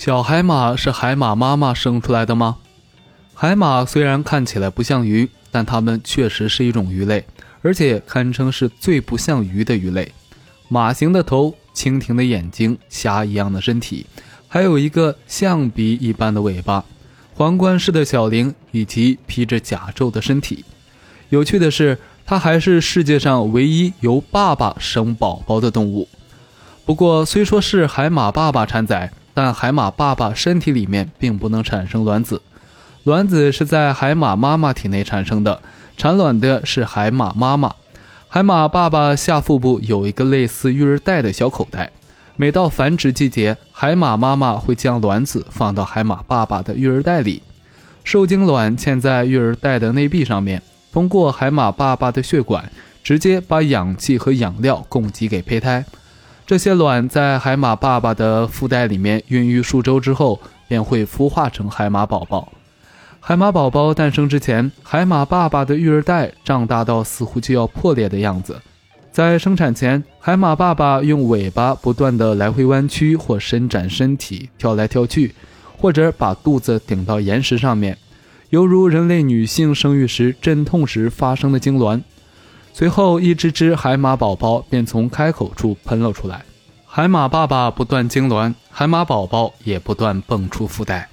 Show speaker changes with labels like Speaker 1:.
Speaker 1: 小海马是海马妈妈生出来的吗？海马虽然看起来不像鱼，但它们确实是一种鱼类，而且堪称是最不像鱼的鱼类。马形的头，蜻蜓的眼睛，虾一样的身体，还有一个象鼻一般的尾巴，皇冠式的小鳞，以及披着甲胄的身体。有趣的是，它还是世界上唯一由爸爸生宝宝的动物。不过，虽说是海马爸爸产崽，但海马爸爸身体里面并不能产生卵子，卵子是在海马妈妈体内产生的，产卵的是海马妈妈。海马爸爸下腹部有一个类似育儿袋的小口袋，每到繁殖季节，海马妈妈会将卵子放到海马爸爸的育儿袋里，受精卵嵌在育儿袋的内壁上面，通过海马爸爸的血管，直接把氧气和养料供给给胚胎。这些卵在海马爸爸的腹袋里面孕育数周之后，便会孵化成海马宝宝。海马宝宝诞生之前，海马爸爸的育儿袋胀大到似乎就要破裂的样子。在生产前，海马爸爸用尾巴不断的来回弯曲或伸展身体，跳来跳去，或者把肚子顶到岩石上面，犹如人类女性生育时阵痛时发生的痉挛。随后，一只只海马宝宝便从开口处喷了出来。海马爸爸不断痉挛，海马宝宝也不断蹦出腹带。